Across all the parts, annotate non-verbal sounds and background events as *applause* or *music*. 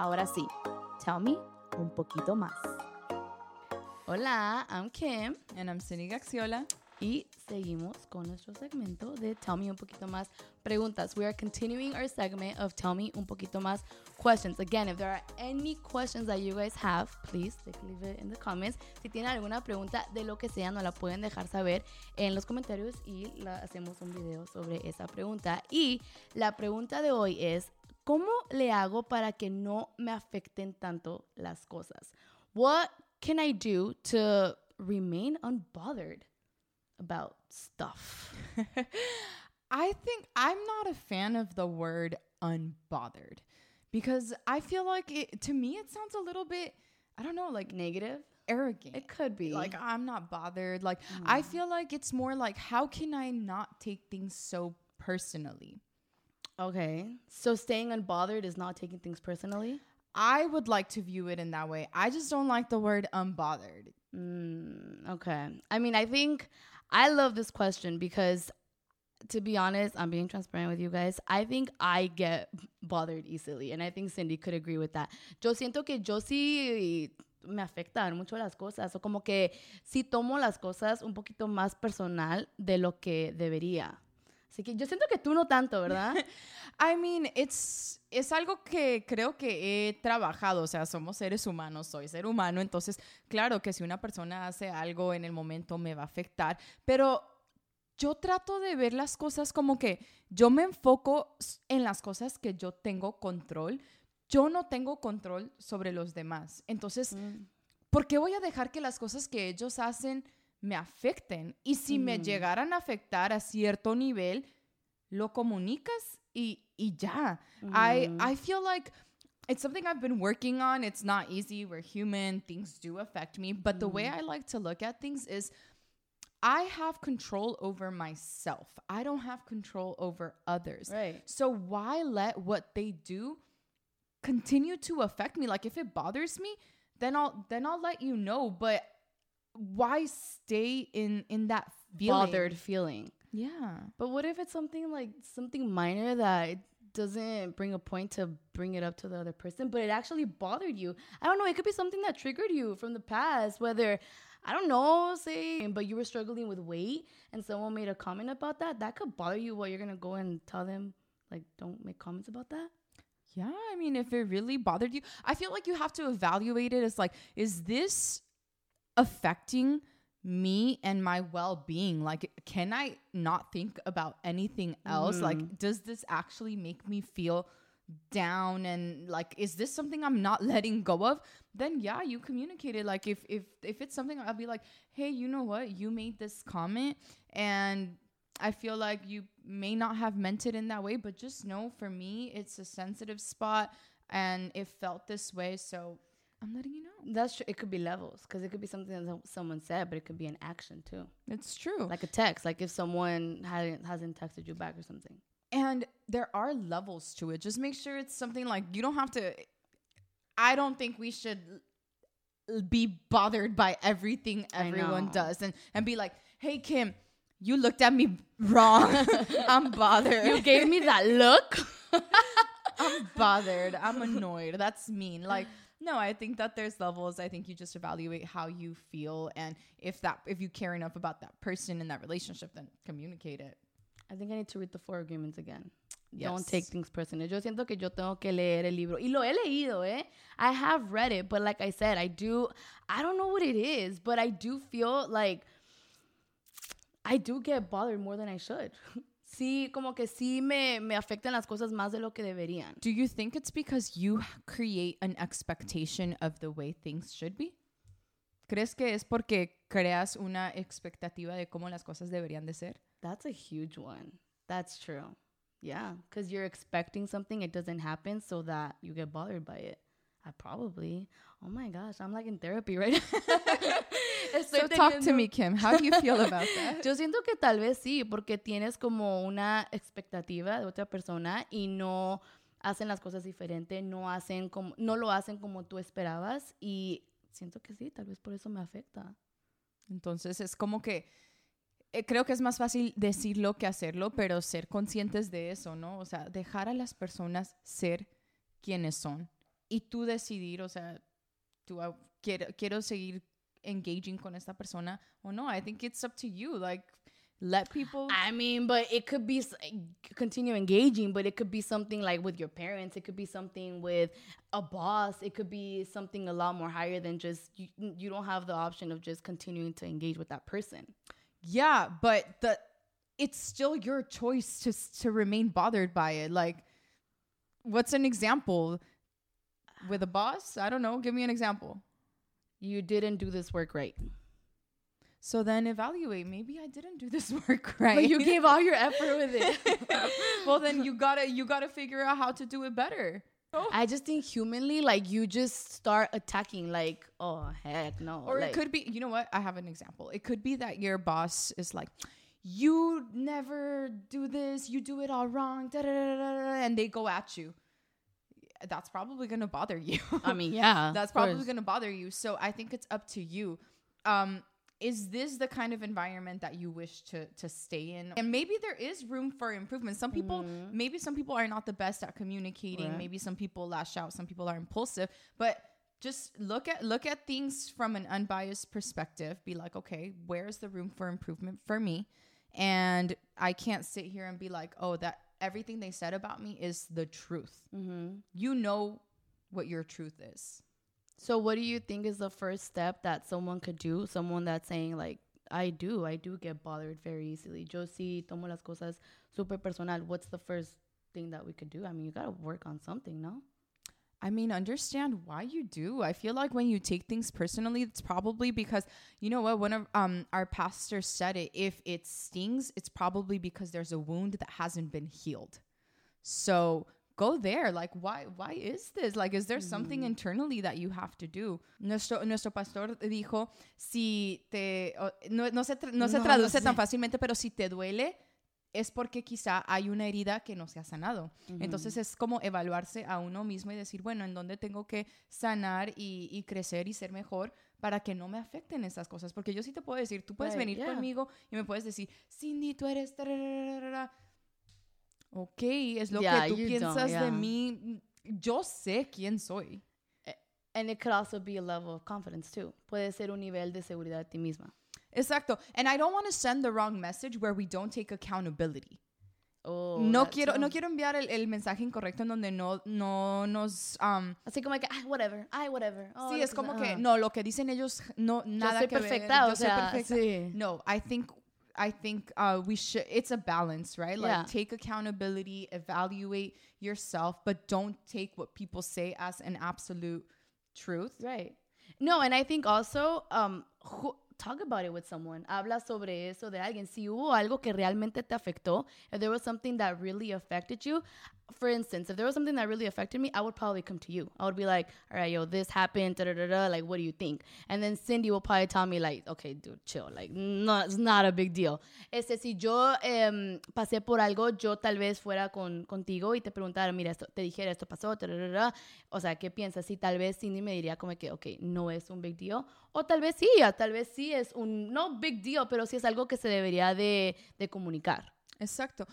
Ahora sí, tell me un poquito más. Hola, I'm Kim. And I'm Cindy Gaxiola. Y seguimos con nuestro segmento de Tell Me Un Poquito Más Preguntas. We are continuing our segment of Tell Me Un Poquito Más Questions. Again, if there are any questions that you guys have, please leave it in the comments. Si tienen alguna pregunta de lo que sea, nos la pueden dejar saber en los comentarios y hacemos un video sobre esa pregunta. Y la pregunta de hoy es, ¿cómo le hago para que no me afecten tanto las cosas? What can I do to remain unbothered? about stuff. *laughs* I think I'm not a fan of the word unbothered because I feel like it to me it sounds a little bit I don't know like negative arrogant. It could be. Like I'm not bothered. Like mm. I feel like it's more like how can I not take things so personally? Okay. So staying unbothered is not taking things personally? I would like to view it in that way. I just don't like the word unbothered. Mm, okay. I mean, I think I love this question because to be honest, I'm being transparent with you guys. I think I get bothered easily, and I think Cindy could agree with that. Yo siento que yo sí me afectan mucho las cosas, o como que sí tomo las cosas un poquito más personal de lo que debería. Así que yo siento que tú no tanto, ¿verdad? *laughs* I mean, it's, es algo que creo que he trabajado, o sea, somos seres humanos, soy ser humano, entonces, claro que si una persona hace algo en el momento me va a afectar, pero yo trato de ver las cosas como que yo me enfoco en las cosas que yo tengo control, yo no tengo control sobre los demás, entonces, mm. ¿por qué voy a dejar que las cosas que ellos hacen me afecten. Y si me mm. llegaran a afectar a cierto nivel, lo comunicas y, y ya. I, mm. I feel like it's something I've been working on. It's not easy. We're human. Things do affect me. But the way mm. I like to look at things is I have control over myself. I don't have control over others. Right. So why let what they do continue to affect me? Like if it bothers me, then I'll then I'll let you know. But why stay in in that feeling? bothered feeling? Yeah. But what if it's something like something minor that doesn't bring a point to bring it up to the other person, but it actually bothered you? I don't know. It could be something that triggered you from the past, whether I don't know, say, but you were struggling with weight and someone made a comment about that. That could bother you. What you're gonna go and tell them, like, don't make comments about that. Yeah, I mean, if it really bothered you, I feel like you have to evaluate it as like, is this affecting me and my well-being. Like can i not think about anything else? Mm. like does this actually make me feel down and like is this something i'm not *laughs* letting go of? Then yeah you communicate it. Like if if if it's something i'll be like hey you know what? You made this comment and i feel like you may not have meant it in that way but just know for me it's a sensitive spot and it felt this way so I'm letting you know. That's true. It could be levels because it could be something that someone said, but it could be an action too. It's true. Like a text, like if someone hasn't hasn't texted you back or something. And there are levels to it. Just make sure it's something like you don't have to. I don't think we should be bothered by everything everyone does and and be like, "Hey Kim, you looked at me wrong. *laughs* I'm bothered. You gave me that look. *laughs* I'm bothered. I'm annoyed. That's mean. Like no, I think that there's levels. I think you just evaluate how you feel and if that if you care enough about that person in that relationship, then communicate it. I think I need to read the four agreements again. Yes. Don't take things personally. Yo siento que yo tengo que leer el libro. Y lo he leído, eh? I have read it, but like I said, I do, I don't know what it is, but I do feel like I do get bothered more than I should. *laughs* sí, como que sí me, me afectan las cosas más de lo que deberían. Do you think it's because you create an expectation of the way things should be? ¿Crees que es porque creas una expectativa de cómo las cosas deberían de ser? That's a huge one. That's true. Yeah, because you're expecting something, it doesn't happen, so that you get bothered by it. I probably. Oh my gosh, I'm like in therapy right *laughs* now. So talk to me, Kim. How do you feel about *laughs* that? Yo siento que tal vez sí, porque tienes como una expectativa de otra persona y no hacen las cosas diferente, no hacen como no lo hacen como tú esperabas y siento que sí, tal vez por eso me afecta. Entonces es como que eh, creo que es más fácil decirlo que hacerlo, pero ser conscientes de eso, ¿no? O sea, dejar a las personas ser quienes son y tú decidir, o sea, tú quiero, quiero seguir engaging con esta persona o no. I think it's up to you. Like, let people. I mean, but it could be eh, continue engaging, but it could be something like with your parents. It could be something with a boss. It could be something a lot more higher than just you. You don't have the option of just continuing to engage with that person. Yeah, but the it's still your choice to to remain bothered by it. Like, what's an example with a boss? I don't know. Give me an example. You didn't do this work right, So then evaluate. Maybe I didn't do this *laughs* work right. but you gave all your effort with it. *laughs* well, then you gotta you gotta figure out how to do it better. Oh. I just think humanly, like you just start attacking, like, oh heck no. Or like, it could be, you know what? I have an example. It could be that your boss is like, you never do this, you do it all wrong, da, da, da, da, da," and they go at you. That's probably gonna bother you. I mean, *laughs* yeah, that's probably gonna bother you. So I think it's up to you. Um, is this the kind of environment that you wish to to stay in? And maybe there is room for improvement. Some people, maybe some people are not the best at communicating. Mm-hmm. Right. Maybe some people lash out. Some people are impulsive. But just look at look at things from an unbiased perspective. Be like, okay, where's the room for improvement for me? And I can't sit here and be like, oh, that everything they said about me is the truth. Mm-hmm. You know what your truth is. So, what do you think is the first step that someone could do? Someone that's saying like, I do, I do get bothered very easily. Yo sí tomo las cosas super personal. What's the first thing that we could do? I mean, you gotta work on something, no? I mean, understand why you do. I feel like when you take things personally, it's probably because you know what. One of um our pastors said it. If it stings, it's probably because there's a wound that hasn't been healed. So go there. Like, why? Why is this? Like, is there something internally that you have to do? Nuestro nuestro pastor dijo, si te no, no se tra- no se No, no traduce sé. tan fácilmente, pero si te duele es porque quizá hay una herida que no se ha sanado. Entonces es como evaluarse a uno mismo y decir, bueno, ¿en dónde tengo que sanar y, y crecer y ser mejor para que no me afecten esas cosas? Porque yo sí te puedo decir, tú puedes Right, venir yeah. conmigo y me puedes decir, Cindy, tú eres... tarararara". Ok, es lo Yeah, que tú piensas yeah. de mí. Yo sé quién soy. And it could also be a level of confidence too. Puede ser un nivel de seguridad de ti misma. Exacto. And I don't want to send the wrong message where we don't take accountability. Oh, no quiero no quiero enviar el, el mensaje incorrecto en donde no no nos um, Así como que, ay, whatever, ay, whatever. Oh, sí es como sea. que no lo que dicen ellos no nada yo soy que ver, perfecta, o yo soy sea, perfecta. sí. no I think I think uh, we should it's a balance right like Yeah. take accountability evaluate yourself but don't take what people say as an absolute truth Right. No, and I think also um who, talk about it with someone. Habla sobre eso de alguien. Si hubo algo que realmente te afectó, if there was something that really affected you, for instance, if there was something that really affected me, I would probably come to you. I would be like, all right, yo, this happened, da da da da. Like, what do you think? And then Cindy will probably tell me, like, okay, dude, chill. Like, no, it's not a big deal. Este, si yo em, pasé por algo, yo tal vez fuera con, contigo y te preguntara, mira, esto, te dijera, esto pasó, da, da, da. O sea, ¿qué piensas? Si tal vez Cindy me diría como que, ok, no es un big deal. O tal vez sí, tal vez sí es un, no big deal, pero sí es algo que se debería de, de comunicar. Exacto.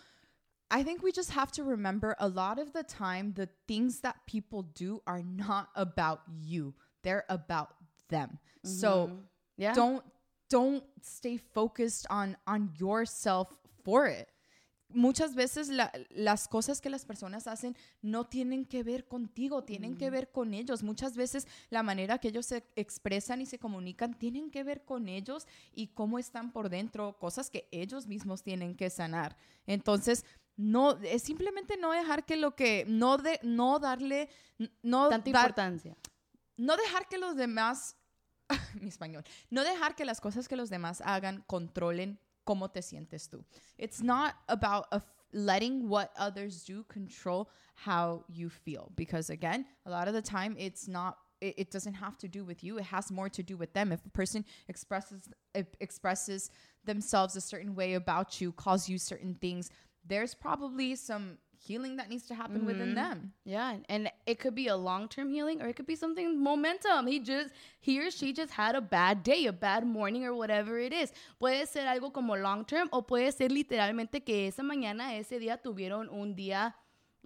I think we just have to remember a lot of the time the things that people do are not about you. They're about them. So Yeah. don't don't stay focused on on yourself for it. Muchas veces la- las cosas que las personas hacen no tienen que ver contigo, tienen que ver con ellos. Muchas veces la manera que ellos se expresan y se comunican tienen que ver con ellos y cómo están por dentro, cosas que ellos mismos tienen que sanar. Entonces, no es simplemente no dejar que lo que no de no darle no Tanta dar- importancia. no dejar que los demás, *laughs* mi español, no dejar que las cosas que los demás hagan controlen cómo te sientes tú. It's not about a letting what others do control how you feel because again, a lot of the time it's not it, it doesn't have to do with you. It has more to do with them. If a person expresses e- expresses themselves a certain way about you, calls you certain things, there's probably some healing that needs to happen within them. Yeah, and it could be a long-term healing or it could be something momentum. He just he or she just had a bad day, a bad morning or whatever it is. Puede ser algo como long term o puede ser literalmente que esa mañana, ese día tuvieron un día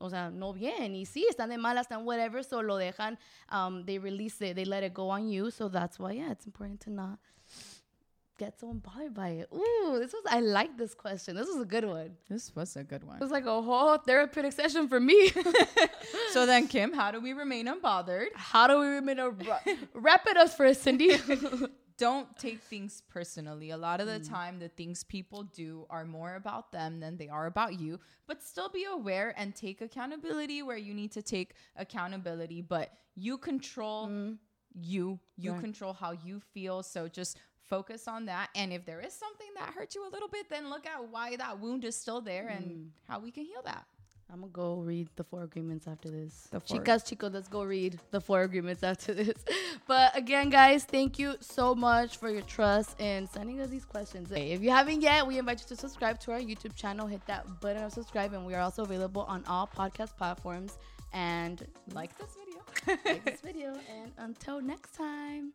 o sea, no bien. Y sí, están de malas, están whatever, so lo dejan, um, they release it, they let it go on you. So that's why, yeah, it's important to not get so bothered by it. Ooh, this was, I like this question. This was a good one. This was a good one. It was like a whole therapeutic session for me. *laughs* So then, Kim, how do we remain unbothered? How do we remain a wrap it up for us, Cindy? *laughs* Don't take things personally. A lot of the hmm. time, the things people do are more about them than they are about you. But still be aware and take accountability where you need to take accountability. But you control hmm. you, you Right. control how you feel. So just focus on that. And if there is something that hurt you a little bit, then look at why that wound is still there and mm. how we can heal that. I'm gonna go read the four agreements after this. The four- Chicas, chicos, let's go read the four agreements after this. *laughs* But again, guys, thank you so much for your trust in sending us these questions. If you haven't yet, we invite you to subscribe to our YouTube channel. Hit that button of subscribe, and we are also available on all podcast platforms. And Like this video. *laughs* like this *laughs* video. And until next time.